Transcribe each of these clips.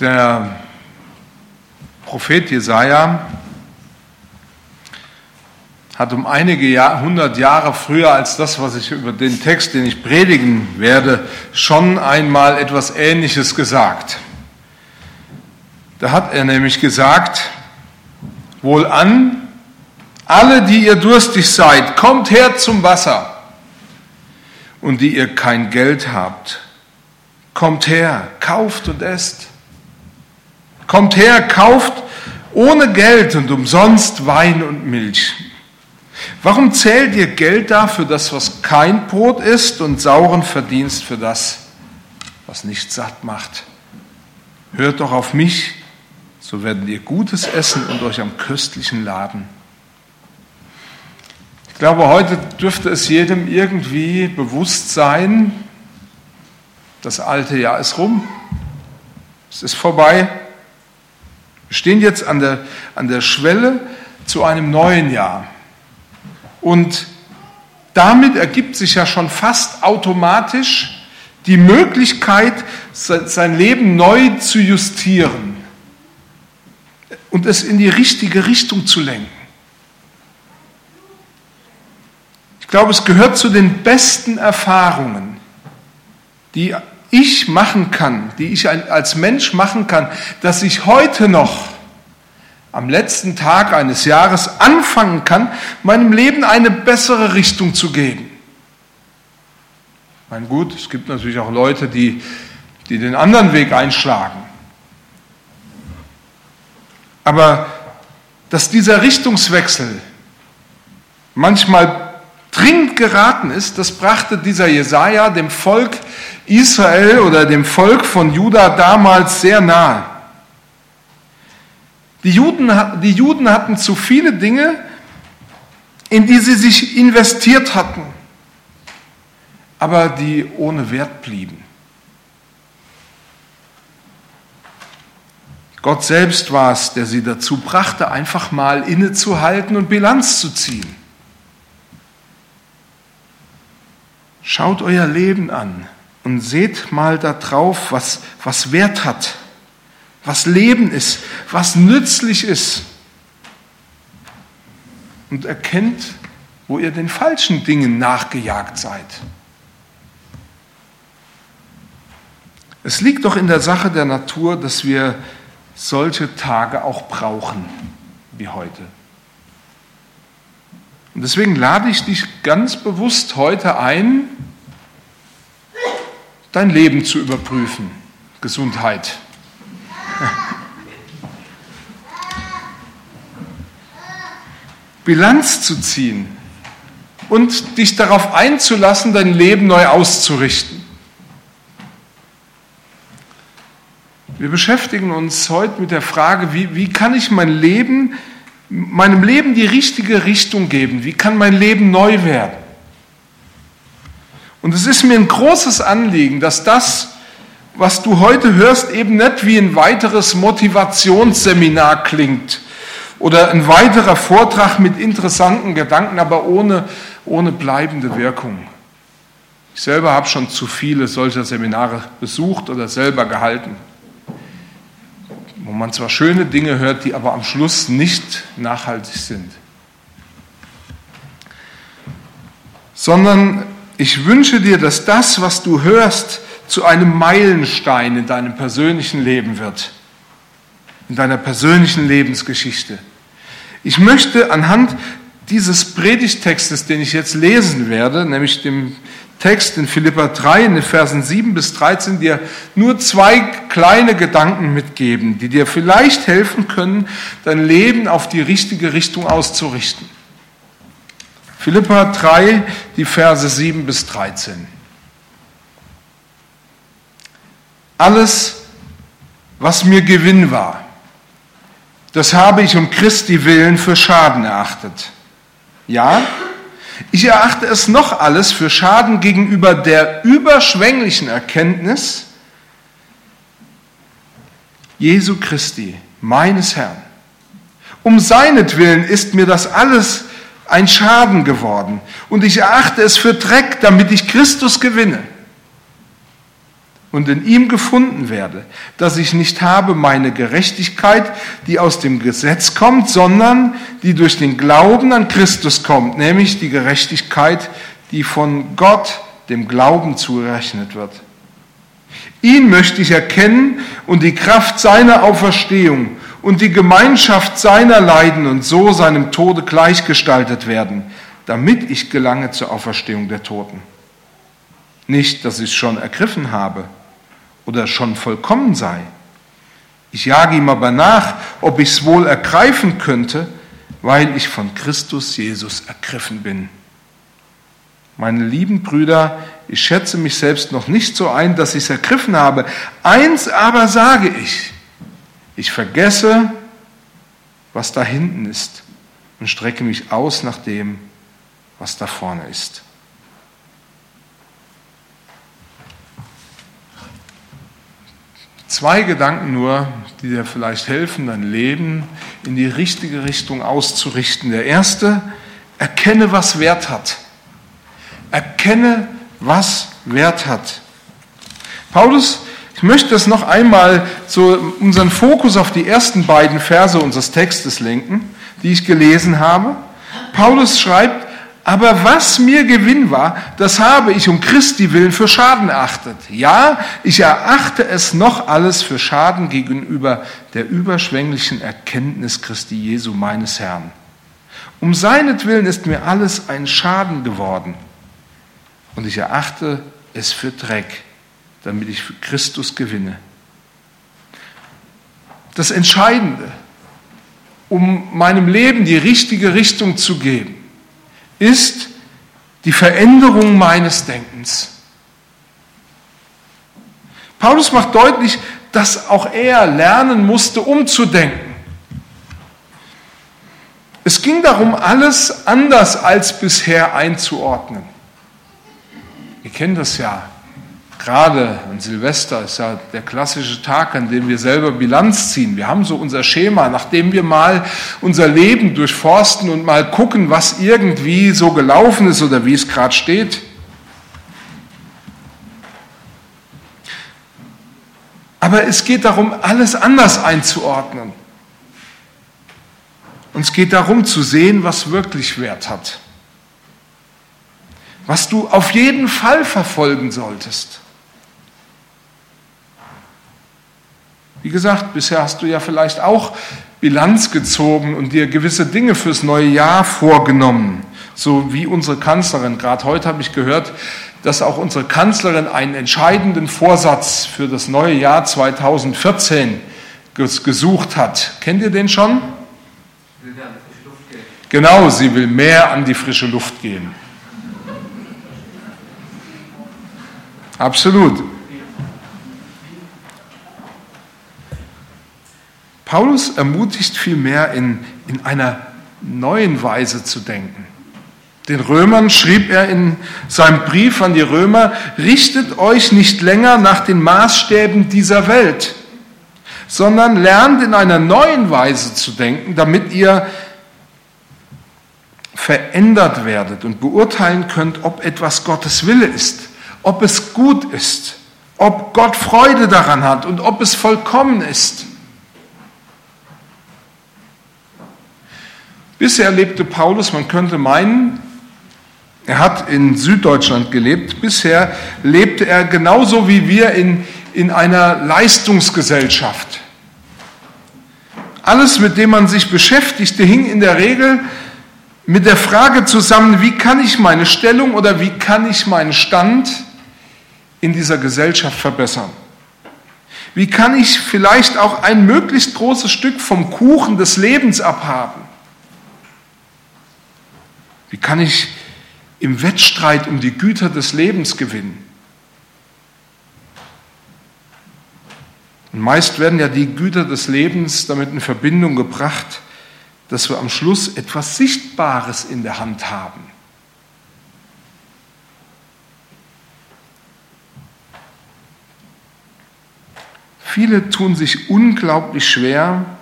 Der Prophet Jesaja hat um einige hundert Jahre früher als das, was ich über den Text, den ich predigen werde, schon einmal etwas Ähnliches gesagt. Da hat er nämlich gesagt, wohl an, alle, die ihr durstig seid, kommt her zum Wasser. Und die ihr kein Geld habt, kommt her, kauft und esst. Kommt her, kauft ohne Geld und umsonst Wein und Milch. Warum zählt ihr Geld da für das, was kein Brot ist, und sauren Verdienst für das, was nicht satt macht? Hört doch auf mich, so werdet ihr Gutes essen und euch am Köstlichen laden. Ich glaube, heute dürfte es jedem irgendwie bewusst sein, das alte Jahr ist rum, es ist vorbei. Wir stehen jetzt an der, an der Schwelle zu einem neuen Jahr. Und damit ergibt sich ja schon fast automatisch die Möglichkeit, sein Leben neu zu justieren und es in die richtige Richtung zu lenken. Ich glaube, es gehört zu den besten Erfahrungen, die ich machen kann, die ich als Mensch machen kann, dass ich heute noch am letzten Tag eines Jahres anfangen kann, meinem Leben eine bessere Richtung zu geben. Mein gut, es gibt natürlich auch Leute, die, die den anderen Weg einschlagen. Aber dass dieser Richtungswechsel manchmal dringend geraten ist, das brachte dieser Jesaja dem Volk Israel oder dem Volk von Juda damals sehr nahe. Die Juden, die Juden hatten zu viele Dinge, in die sie sich investiert hatten, aber die ohne Wert blieben. Gott selbst war es, der sie dazu brachte, einfach mal innezuhalten und Bilanz zu ziehen. Schaut euer Leben an und seht mal darauf, was, was Wert hat was Leben ist, was nützlich ist. Und erkennt, wo ihr den falschen Dingen nachgejagt seid. Es liegt doch in der Sache der Natur, dass wir solche Tage auch brauchen wie heute. Und deswegen lade ich dich ganz bewusst heute ein, dein Leben zu überprüfen. Gesundheit. Bilanz zu ziehen und dich darauf einzulassen, dein Leben neu auszurichten. Wir beschäftigen uns heute mit der Frage, wie, wie kann ich mein Leben, meinem Leben die richtige Richtung geben? Wie kann mein Leben neu werden? Und es ist mir ein großes Anliegen, dass das, was du heute hörst, eben nicht wie ein weiteres Motivationsseminar klingt, oder ein weiterer Vortrag mit interessanten Gedanken, aber ohne, ohne bleibende Wirkung. Ich selber habe schon zu viele solcher Seminare besucht oder selber gehalten, wo man zwar schöne Dinge hört, die aber am Schluss nicht nachhaltig sind. Sondern ich wünsche dir, dass das, was du hörst, zu einem Meilenstein in deinem persönlichen Leben wird, in deiner persönlichen Lebensgeschichte. Ich möchte anhand dieses Predigtextes, den ich jetzt lesen werde, nämlich dem Text in Philippa 3, in den Versen 7 bis 13, dir nur zwei kleine Gedanken mitgeben, die dir vielleicht helfen können, dein Leben auf die richtige Richtung auszurichten. Philippa 3, die Verse 7 bis 13. Alles, was mir Gewinn war, das habe ich um Christi willen für Schaden erachtet. Ja, ich erachte es noch alles für Schaden gegenüber der überschwänglichen Erkenntnis Jesu Christi, meines Herrn. Um seinetwillen ist mir das alles ein Schaden geworden und ich erachte es für Dreck, damit ich Christus gewinne und in ihm gefunden werde, dass ich nicht habe meine Gerechtigkeit, die aus dem Gesetz kommt, sondern die durch den Glauben an Christus kommt, nämlich die Gerechtigkeit, die von Gott dem Glauben zugerechnet wird. Ihn möchte ich erkennen und die Kraft seiner Auferstehung und die Gemeinschaft seiner Leiden und so seinem Tode gleichgestaltet werden, damit ich gelange zur Auferstehung der Toten. Nicht, dass ich es schon ergriffen habe, oder schon vollkommen sei. Ich jage ihm aber nach, ob ich es wohl ergreifen könnte, weil ich von Christus Jesus ergriffen bin. Meine lieben Brüder, ich schätze mich selbst noch nicht so ein, dass ich es ergriffen habe. Eins aber sage ich, ich vergesse, was da hinten ist und strecke mich aus nach dem, was da vorne ist. Zwei Gedanken nur, die dir vielleicht helfen, dein Leben in die richtige Richtung auszurichten. Der erste, erkenne, was Wert hat. Erkenne, was Wert hat. Paulus, möchte das noch einmal so unseren Fokus auf die ersten beiden Verse unseres Textes lenken, die ich gelesen habe. Paulus schreibt, aber was mir Gewinn war, das habe ich um Christi willen für Schaden erachtet. Ja, ich erachte es noch alles für Schaden gegenüber der überschwänglichen Erkenntnis Christi Jesu meines Herrn. Um seinetwillen ist mir alles ein Schaden geworden. Und ich erachte es für Dreck, damit ich für Christus gewinne. Das Entscheidende, um meinem Leben die richtige Richtung zu geben, ist die Veränderung meines Denkens. Paulus macht deutlich, dass auch er lernen musste, umzudenken. Es ging darum, alles anders als bisher einzuordnen. Ihr kennt das ja. Gerade an Silvester ist ja der klassische Tag, an dem wir selber Bilanz ziehen. Wir haben so unser Schema, nachdem wir mal unser Leben durchforsten und mal gucken, was irgendwie so gelaufen ist oder wie es gerade steht. Aber es geht darum, alles anders einzuordnen. Und es geht darum zu sehen, was wirklich Wert hat. Was du auf jeden Fall verfolgen solltest. Wie gesagt, bisher hast du ja vielleicht auch Bilanz gezogen und dir gewisse Dinge fürs neue Jahr vorgenommen, so wie unsere Kanzlerin. Gerade heute habe ich gehört, dass auch unsere Kanzlerin einen entscheidenden Vorsatz für das neue Jahr 2014 gesucht hat. Kennt ihr den schon? Genau, sie will mehr an die frische Luft gehen. Absolut. Paulus ermutigt vielmehr in, in einer neuen Weise zu denken. Den Römern schrieb er in seinem Brief an die Römer, richtet euch nicht länger nach den Maßstäben dieser Welt, sondern lernt in einer neuen Weise zu denken, damit ihr verändert werdet und beurteilen könnt, ob etwas Gottes Wille ist, ob es gut ist, ob Gott Freude daran hat und ob es vollkommen ist. Bisher lebte Paulus, man könnte meinen, er hat in Süddeutschland gelebt, bisher lebte er genauso wie wir in, in einer Leistungsgesellschaft. Alles, mit dem man sich beschäftigte, hing in der Regel mit der Frage zusammen, wie kann ich meine Stellung oder wie kann ich meinen Stand in dieser Gesellschaft verbessern? Wie kann ich vielleicht auch ein möglichst großes Stück vom Kuchen des Lebens abhaben? Wie kann ich im Wettstreit um die Güter des Lebens gewinnen? Und meist werden ja die Güter des Lebens damit in Verbindung gebracht, dass wir am Schluss etwas Sichtbares in der Hand haben. Viele tun sich unglaublich schwer,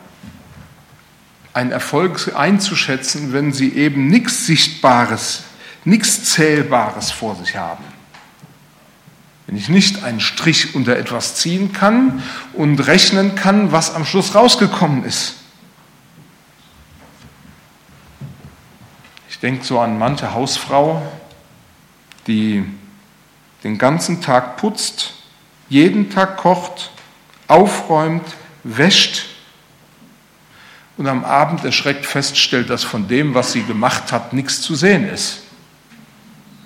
einen Erfolg einzuschätzen, wenn sie eben nichts Sichtbares, nichts Zählbares vor sich haben. wenn ich nicht einen Strich unter etwas ziehen kann und rechnen kann, was am Schluss rausgekommen ist. Ich denke so an manche Hausfrau, die den ganzen Tag putzt, jeden Tag kocht, aufräumt, wäscht und am Abend erschreckt feststellt, dass von dem, was sie gemacht hat, nichts zu sehen ist.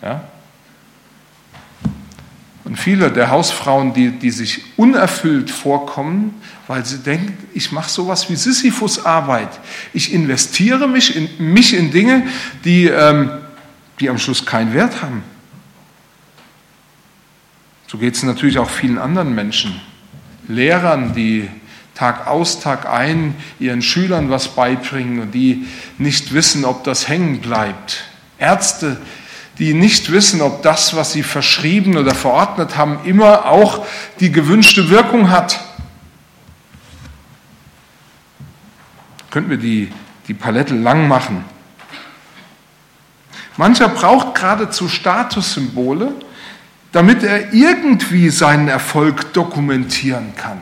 Ja? Und viele der Hausfrauen, die, die sich unerfüllt vorkommen, weil sie denken, ich mache sowas wie Sisyphus Arbeit. Ich investiere mich in, mich in Dinge, die, ähm, die am Schluss keinen Wert haben. So geht es natürlich auch vielen anderen Menschen. Lehrern, die Tag aus, Tag ein ihren Schülern was beibringen und die nicht wissen, ob das hängen bleibt. Ärzte, die nicht wissen, ob das, was sie verschrieben oder verordnet haben, immer auch die gewünschte Wirkung hat. Könnten wir die, die Palette lang machen. Mancher braucht geradezu Statussymbole, damit er irgendwie seinen Erfolg dokumentieren kann.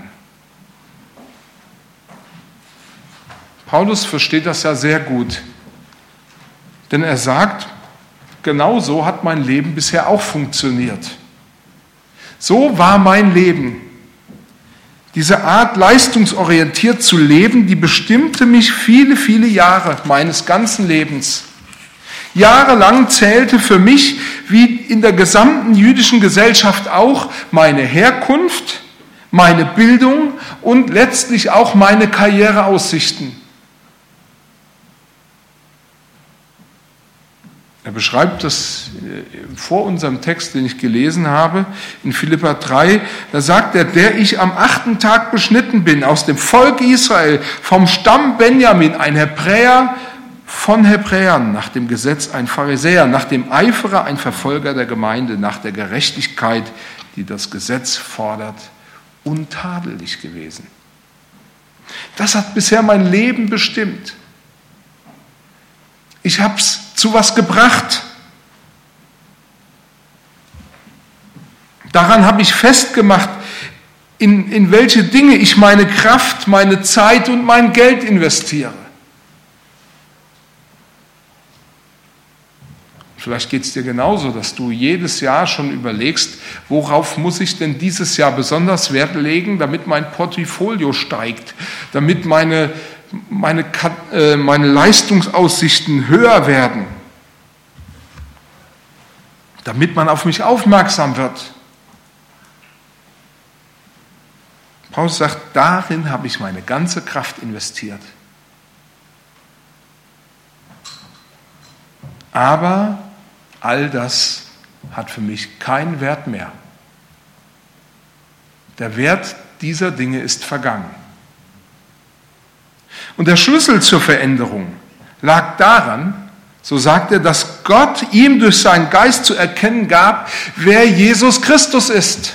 Paulus versteht das ja sehr gut, denn er sagt, genau so hat mein Leben bisher auch funktioniert. So war mein Leben. Diese Art leistungsorientiert zu leben, die bestimmte mich viele, viele Jahre meines ganzen Lebens. Jahrelang zählte für mich, wie in der gesamten jüdischen Gesellschaft auch, meine Herkunft, meine Bildung und letztlich auch meine Karriereaussichten. Er beschreibt das äh, vor unserem Text, den ich gelesen habe, in Philippa 3. Da sagt er, der ich am achten Tag beschnitten bin, aus dem Volk Israel, vom Stamm Benjamin, ein Hebräer von Hebräern, nach dem Gesetz ein Pharisäer, nach dem Eiferer ein Verfolger der Gemeinde, nach der Gerechtigkeit, die das Gesetz fordert, untadelig gewesen. Das hat bisher mein Leben bestimmt. Ich habe es zu was gebracht. Daran habe ich festgemacht, in, in welche Dinge ich meine Kraft, meine Zeit und mein Geld investiere. Vielleicht geht es dir genauso, dass du jedes Jahr schon überlegst, worauf muss ich denn dieses Jahr besonders Wert legen, damit mein Portfolio steigt, damit meine, meine, äh, meine Leistungsaussichten höher werden damit man auf mich aufmerksam wird. Paulus sagt, darin habe ich meine ganze Kraft investiert. Aber all das hat für mich keinen Wert mehr. Der Wert dieser Dinge ist vergangen. Und der Schlüssel zur Veränderung lag daran, so sagt er, dass Gott ihm durch seinen Geist zu erkennen gab, wer Jesus Christus ist.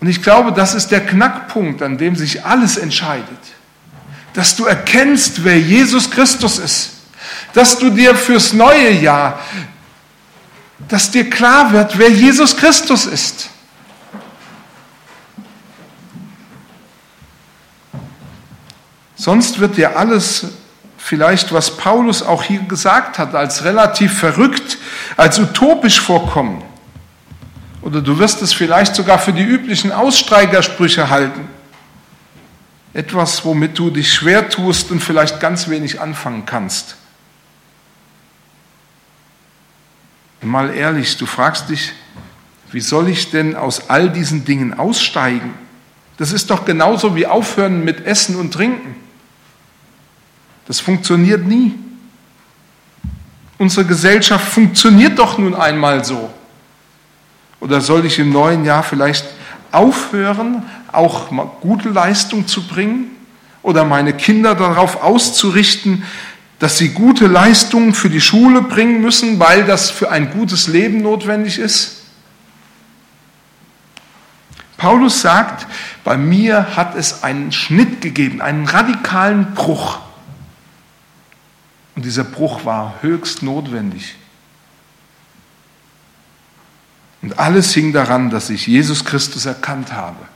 Und ich glaube, das ist der Knackpunkt, an dem sich alles entscheidet. Dass du erkennst, wer Jesus Christus ist. Dass du dir fürs neue Jahr, dass dir klar wird, wer Jesus Christus ist. Sonst wird dir alles vielleicht, was Paulus auch hier gesagt hat, als relativ verrückt, als utopisch vorkommen. Oder du wirst es vielleicht sogar für die üblichen Aussteigersprüche halten. Etwas, womit du dich schwer tust und vielleicht ganz wenig anfangen kannst. Mal ehrlich, du fragst dich, wie soll ich denn aus all diesen Dingen aussteigen? Das ist doch genauso wie aufhören mit Essen und Trinken. Das funktioniert nie. Unsere Gesellschaft funktioniert doch nun einmal so. Oder soll ich im neuen Jahr vielleicht aufhören, auch gute Leistung zu bringen? Oder meine Kinder darauf auszurichten, dass sie gute Leistungen für die Schule bringen müssen, weil das für ein gutes Leben notwendig ist? Paulus sagt, bei mir hat es einen Schnitt gegeben, einen radikalen Bruch. Und dieser Bruch war höchst notwendig. Und alles hing daran, dass ich Jesus Christus erkannt habe.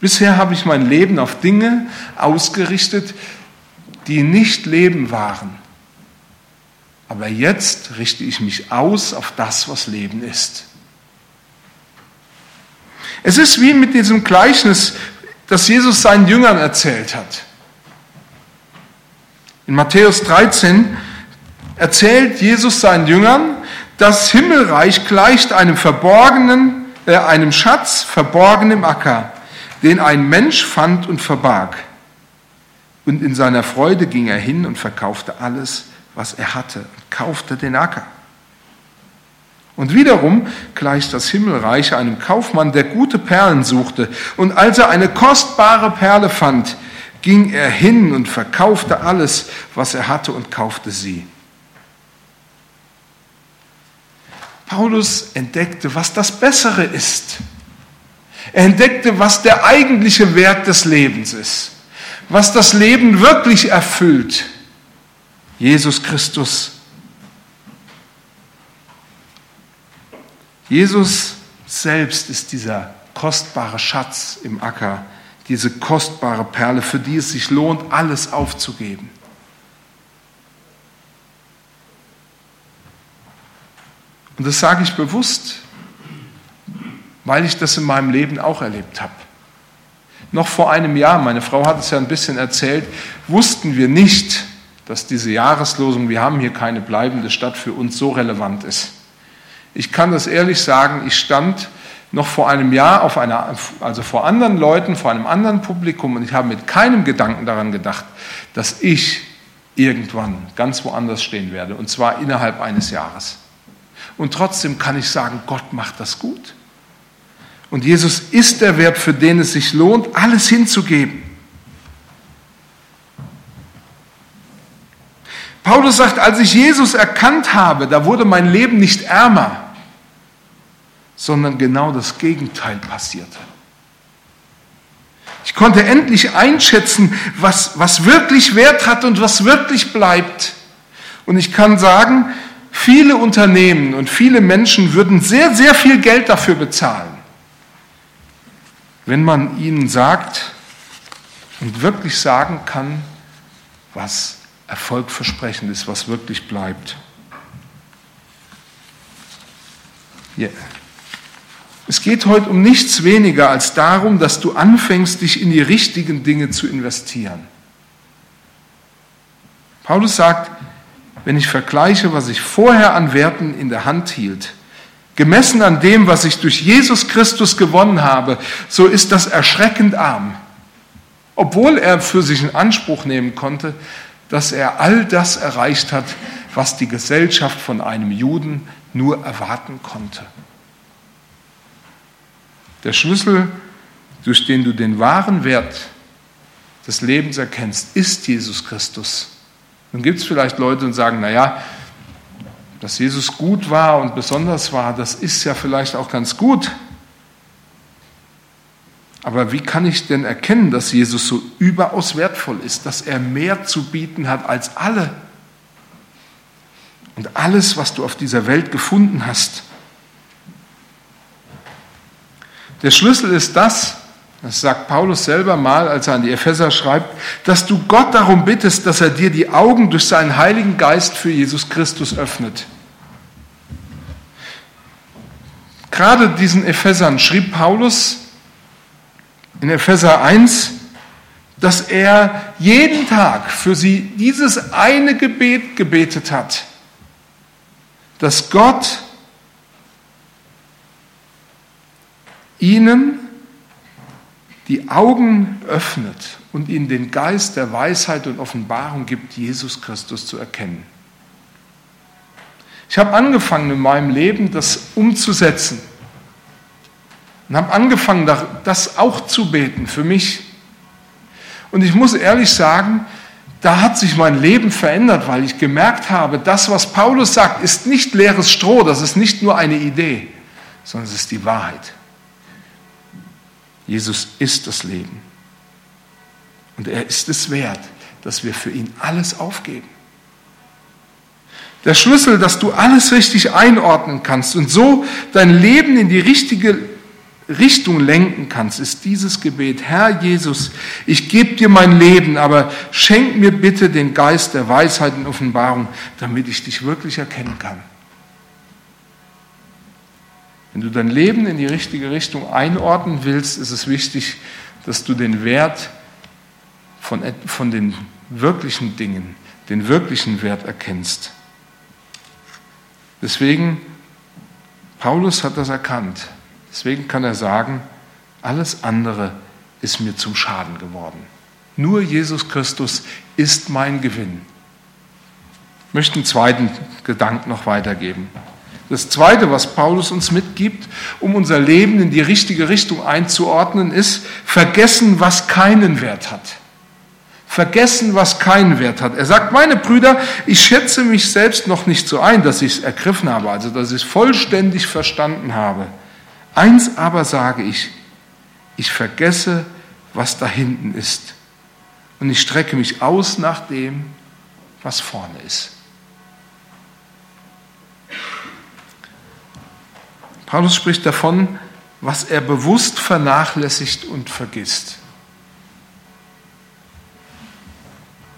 Bisher habe ich mein Leben auf Dinge ausgerichtet, die nicht Leben waren. Aber jetzt richte ich mich aus auf das, was Leben ist. Es ist wie mit diesem Gleichnis, das Jesus seinen Jüngern erzählt hat. In Matthäus 13 erzählt Jesus seinen Jüngern, das Himmelreich gleicht einem verborgenen, äh, einem Schatz verborgen im Acker, den ein Mensch fand und verbarg. Und in seiner Freude ging er hin und verkaufte alles, was er hatte, und kaufte den Acker. Und wiederum gleicht das Himmelreich einem Kaufmann, der gute Perlen suchte. Und als er eine kostbare Perle fand, ging er hin und verkaufte alles, was er hatte und kaufte sie. Paulus entdeckte, was das Bessere ist. Er entdeckte, was der eigentliche Wert des Lebens ist, was das Leben wirklich erfüllt. Jesus Christus. Jesus selbst ist dieser kostbare Schatz im Acker, diese kostbare Perle, für die es sich lohnt, alles aufzugeben. Und das sage ich bewusst, weil ich das in meinem Leben auch erlebt habe. Noch vor einem Jahr, meine Frau hat es ja ein bisschen erzählt, wussten wir nicht, dass diese Jahreslosung, wir haben hier keine bleibende Stadt, für uns so relevant ist. Ich kann das ehrlich sagen, ich stand noch vor einem Jahr auf einer, also vor anderen Leuten, vor einem anderen Publikum und ich habe mit keinem Gedanken daran gedacht, dass ich irgendwann ganz woanders stehen werde und zwar innerhalb eines Jahres. Und trotzdem kann ich sagen, Gott macht das gut. Und Jesus ist der Wert, für den es sich lohnt, alles hinzugeben. Paulus sagt, als ich Jesus erkannt habe, da wurde mein Leben nicht ärmer, sondern genau das Gegenteil passierte. Ich konnte endlich einschätzen, was, was wirklich Wert hat und was wirklich bleibt. Und ich kann sagen, viele Unternehmen und viele Menschen würden sehr, sehr viel Geld dafür bezahlen, wenn man ihnen sagt und wirklich sagen kann, was erfolgversprechend ist, was wirklich bleibt. Yeah. Es geht heute um nichts weniger als darum, dass du anfängst, dich in die richtigen Dinge zu investieren. Paulus sagt, wenn ich vergleiche, was ich vorher an Werten in der Hand hielt, gemessen an dem, was ich durch Jesus Christus gewonnen habe, so ist das erschreckend arm. Obwohl er für sich in Anspruch nehmen konnte, dass er all das erreicht hat, was die Gesellschaft von einem Juden nur erwarten konnte. Der Schlüssel, durch den du den wahren Wert des Lebens erkennst, ist Jesus Christus. Nun gibt es vielleicht Leute und sagen, naja, dass Jesus gut war und besonders war, das ist ja vielleicht auch ganz gut. Aber wie kann ich denn erkennen, dass Jesus so überaus wertvoll ist, dass er mehr zu bieten hat als alle? Und alles, was du auf dieser Welt gefunden hast. Der Schlüssel ist das, das sagt Paulus selber mal, als er an die Epheser schreibt, dass du Gott darum bittest, dass er dir die Augen durch seinen Heiligen Geist für Jesus Christus öffnet. Gerade diesen Ephesern schrieb Paulus in Epheser 1, dass er jeden Tag für sie dieses eine Gebet gebetet hat, dass Gott ihnen die Augen öffnet und ihnen den Geist der Weisheit und Offenbarung gibt, Jesus Christus zu erkennen. Ich habe angefangen in meinem Leben, das umzusetzen und habe angefangen, das auch zu beten für mich. Und ich muss ehrlich sagen, da hat sich mein Leben verändert, weil ich gemerkt habe, das, was Paulus sagt, ist nicht leeres Stroh, das ist nicht nur eine Idee, sondern es ist die Wahrheit. Jesus ist das Leben. Und er ist es wert, dass wir für ihn alles aufgeben. Der Schlüssel, dass du alles richtig einordnen kannst und so dein Leben in die richtige Richtung lenken kannst, ist dieses Gebet. Herr Jesus, ich gebe dir mein Leben, aber schenk mir bitte den Geist der Weisheit und Offenbarung, damit ich dich wirklich erkennen kann. Wenn du dein Leben in die richtige Richtung einordnen willst, ist es wichtig, dass du den Wert von, von den wirklichen Dingen, den wirklichen Wert erkennst. Deswegen, Paulus hat das erkannt. Deswegen kann er sagen, alles andere ist mir zum Schaden geworden. Nur Jesus Christus ist mein Gewinn. Ich möchte einen zweiten Gedanken noch weitergeben. Das Zweite, was Paulus uns mitgibt, um unser Leben in die richtige Richtung einzuordnen, ist vergessen, was keinen Wert hat vergessen, was keinen Wert hat. Er sagt, meine Brüder, ich schätze mich selbst noch nicht so ein, dass ich es ergriffen habe, also dass ich es vollständig verstanden habe. Eins aber sage ich, ich vergesse, was da hinten ist. Und ich strecke mich aus nach dem, was vorne ist. Paulus spricht davon, was er bewusst vernachlässigt und vergisst.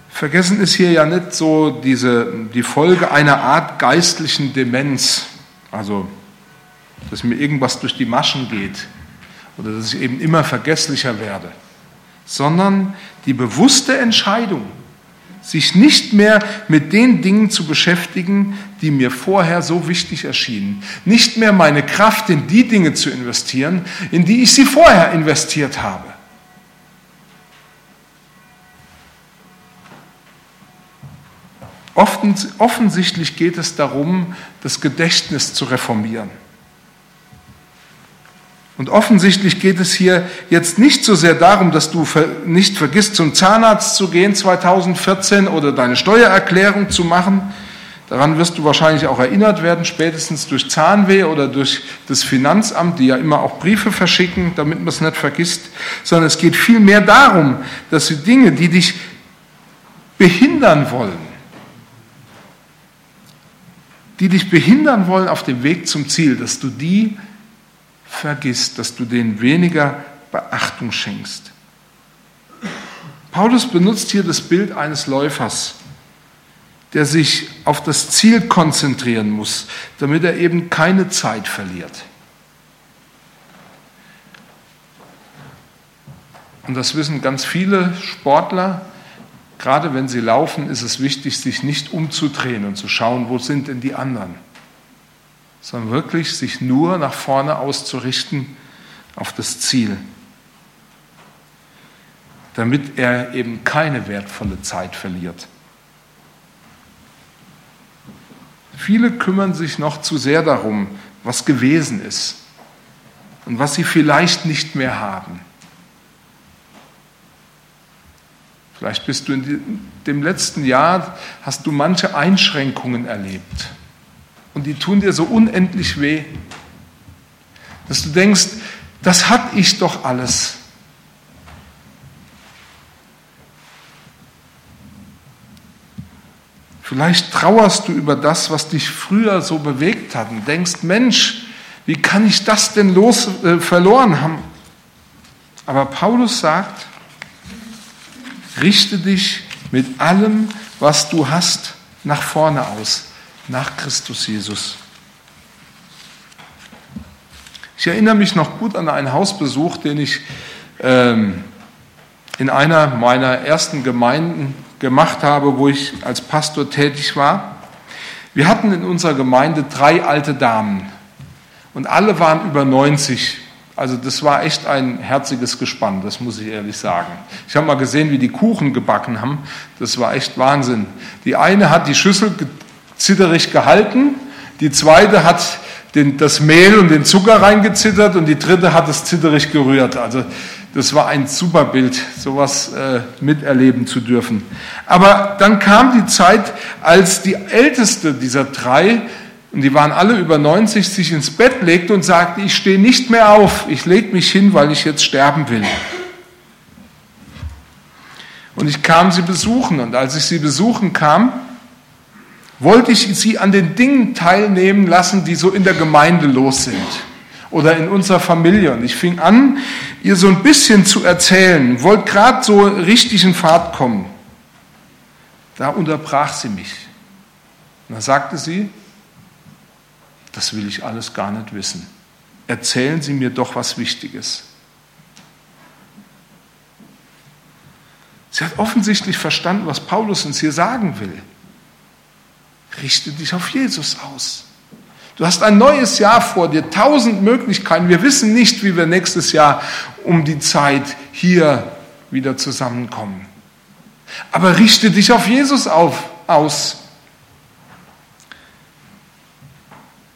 Vergessen ist hier ja nicht so diese, die Folge einer Art geistlichen Demenz, also dass mir irgendwas durch die Maschen geht oder dass ich eben immer vergesslicher werde, sondern die bewusste Entscheidung, sich nicht mehr mit den Dingen zu beschäftigen, die mir vorher so wichtig erschienen, nicht mehr meine Kraft in die Dinge zu investieren, in die ich sie vorher investiert habe. Offensichtlich geht es darum, das Gedächtnis zu reformieren. Und offensichtlich geht es hier jetzt nicht so sehr darum, dass du nicht vergisst, zum Zahnarzt zu gehen 2014 oder deine Steuererklärung zu machen. Daran wirst du wahrscheinlich auch erinnert werden, spätestens durch Zahnweh oder durch das Finanzamt, die ja immer auch Briefe verschicken, damit man es nicht vergisst, sondern es geht vielmehr darum, dass die Dinge, die dich behindern wollen, die dich behindern wollen auf dem Weg zum Ziel, dass du die vergisst, dass du denen weniger Beachtung schenkst. Paulus benutzt hier das Bild eines Läufers, der sich auf das Ziel konzentrieren muss, damit er eben keine Zeit verliert. Und das wissen ganz viele Sportler, Gerade wenn sie laufen, ist es wichtig, sich nicht umzudrehen und zu schauen, wo sind denn die anderen, sondern wirklich sich nur nach vorne auszurichten auf das Ziel, damit er eben keine wertvolle Zeit verliert. Viele kümmern sich noch zu sehr darum, was gewesen ist und was sie vielleicht nicht mehr haben. Vielleicht bist du in dem letzten Jahr, hast du manche Einschränkungen erlebt. Und die tun dir so unendlich weh, dass du denkst, das hatte ich doch alles. Vielleicht trauerst du über das, was dich früher so bewegt hat und denkst, Mensch, wie kann ich das denn los äh, verloren haben? Aber Paulus sagt, Richte dich mit allem, was du hast, nach vorne aus, nach Christus Jesus. Ich erinnere mich noch gut an einen Hausbesuch, den ich ähm, in einer meiner ersten Gemeinden gemacht habe, wo ich als Pastor tätig war. Wir hatten in unserer Gemeinde drei alte Damen und alle waren über 90 also das war echt ein herziges Gespann, das muss ich ehrlich sagen. Ich habe mal gesehen, wie die Kuchen gebacken haben. Das war echt Wahnsinn. Die eine hat die Schüssel zitterig gehalten, die zweite hat den, das Mehl und den Zucker reingezittert und die dritte hat es zitterig gerührt. Also das war ein super Bild, sowas äh, miterleben zu dürfen. Aber dann kam die Zeit, als die älteste dieser drei und die waren alle über 90, sich ins Bett legte und sagte, ich stehe nicht mehr auf, ich lege mich hin, weil ich jetzt sterben will. Und ich kam sie besuchen und als ich sie besuchen kam, wollte ich sie an den Dingen teilnehmen lassen, die so in der Gemeinde los sind oder in unserer Familie. Und ich fing an, ihr so ein bisschen zu erzählen, wollte gerade so richtig in Fahrt kommen. Da unterbrach sie mich. Und da sagte sie, das will ich alles gar nicht wissen. Erzählen Sie mir doch was Wichtiges. Sie hat offensichtlich verstanden, was Paulus uns hier sagen will. Richte dich auf Jesus aus. Du hast ein neues Jahr vor dir, tausend Möglichkeiten. Wir wissen nicht, wie wir nächstes Jahr um die Zeit hier wieder zusammenkommen. Aber richte dich auf Jesus auf, aus.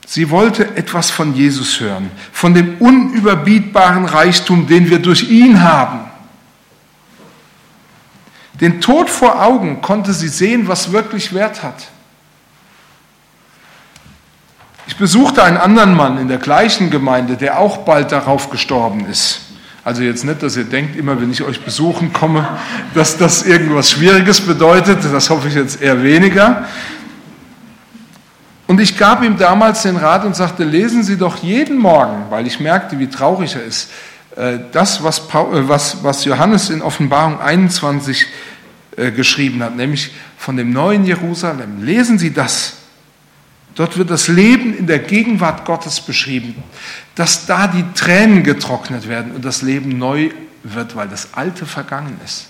Sie wollte etwas von Jesus hören, von dem unüberbietbaren Reichtum, den wir durch ihn haben. Den Tod vor Augen konnte sie sehen, was wirklich Wert hat. Ich besuchte einen anderen Mann in der gleichen Gemeinde, der auch bald darauf gestorben ist. Also jetzt nicht, dass ihr denkt, immer wenn ich euch besuchen komme, dass das irgendwas Schwieriges bedeutet. Das hoffe ich jetzt eher weniger. Und ich gab ihm damals den Rat und sagte, lesen Sie doch jeden Morgen, weil ich merkte, wie traurig er ist, äh, das, was, äh, Johannes in Offenbarung 21 äh, geschrieben hat, nämlich von dem neuen Jerusalem. Lesen Sie das. Dort wird das Leben in der Gegenwart Gottes beschrieben, dass da die Tränen getrocknet werden und das Leben neu wird, weil das Alte vergangen ist.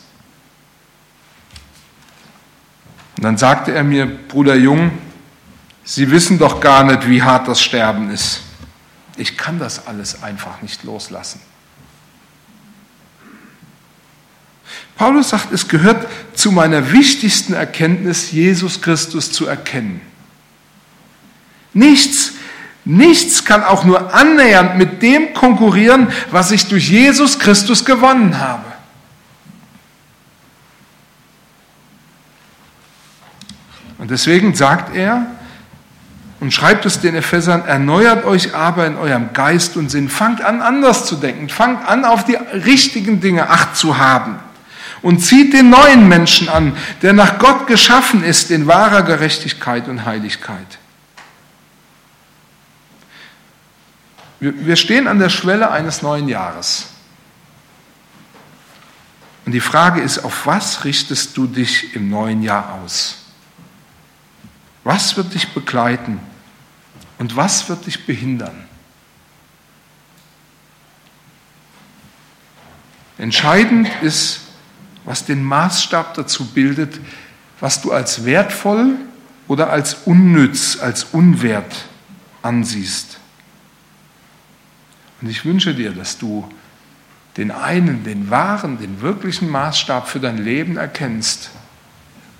Und dann sagte er mir, Bruder Jung, Sie wissen doch gar nicht, wie hart das Sterben ist. Ich kann das alles einfach nicht loslassen. Paulus sagt, es gehört zu meiner wichtigsten Erkenntnis, Jesus Christus zu erkennen. Nichts, nichts kann auch nur annähernd mit dem konkurrieren, was ich durch Jesus Christus gewonnen habe. Und deswegen sagt er und schreibt es den Ephesern, erneuert euch aber in eurem Geist und Sinn. Fangt an, anders zu denken. Fangt an, auf die richtigen Dinge Acht zu haben. Und zieht den neuen Menschen an, der nach Gott geschaffen ist in wahrer Gerechtigkeit und Heiligkeit. Wir stehen an der Schwelle eines neuen Jahres. Und die Frage ist, auf was richtest du dich im neuen Jahr aus? Was wird dich begleiten und was wird dich behindern? Entscheidend ist, was den Maßstab dazu bildet, was du als wertvoll oder als unnütz, als unwert ansiehst. Und ich wünsche dir, dass du den einen, den wahren, den wirklichen Maßstab für dein Leben erkennst,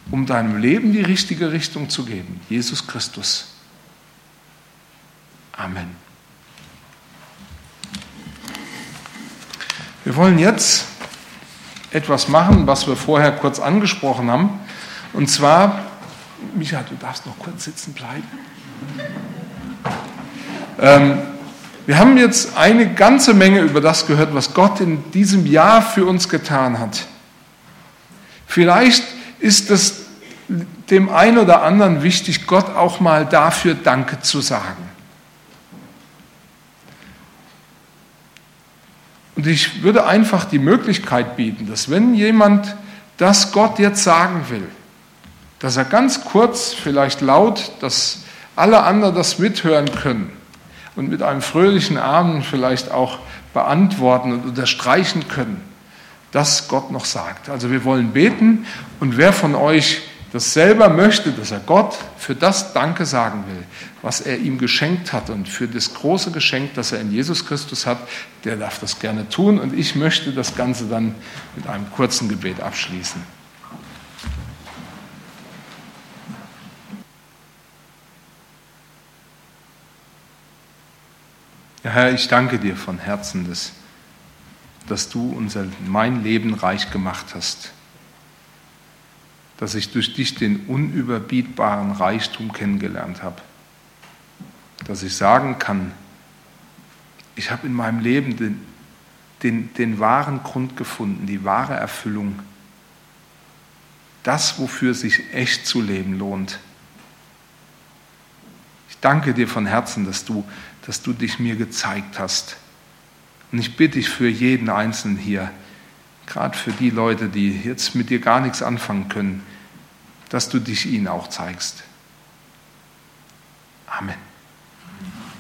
um deinem Leben die richtige Richtung zu geben. Jesus Christus. Amen. Wir wollen jetzt etwas machen, was wir vorher kurz angesprochen haben. Und zwar, Micha, du darfst noch kurz sitzen bleiben. Ähm, wir haben jetzt eine ganze Menge über das gehört, was Gott in diesem Jahr für uns getan hat. Vielleicht ist es dem einen oder anderen wichtig, Gott auch mal dafür Danke zu sagen. Und ich würde einfach die Möglichkeit bieten, dass wenn jemand das Gott jetzt sagen will, dass er ganz kurz, vielleicht laut, dass alle anderen das mithören können, und mit einem fröhlichen Amen vielleicht auch beantworten und unterstreichen können, dass Gott noch sagt. Also wir wollen beten und wer von euch das selber möchte, dass er Gott für das Danke sagen will, was er ihm geschenkt hat und für das große Geschenk, das er in Jesus Christus hat, der darf das gerne tun und ich möchte das Ganze dann mit einem kurzen Gebet abschließen. Ja, Herr, ich danke dir von Herzen, dass, dass du unser, mein Leben reich gemacht hast, dass ich durch dich den unüberbietbaren Reichtum kennengelernt habe, dass ich sagen kann, ich habe in meinem Leben den, den, den wahren Grund gefunden, die wahre Erfüllung, das, wofür sich echt zu leben lohnt. Ich danke dir von Herzen, dass du, dass du dich mir gezeigt hast. Und ich bitte dich für jeden Einzelnen hier, gerade für die Leute, die jetzt mit dir gar nichts anfangen können, dass du dich ihnen auch zeigst. Amen.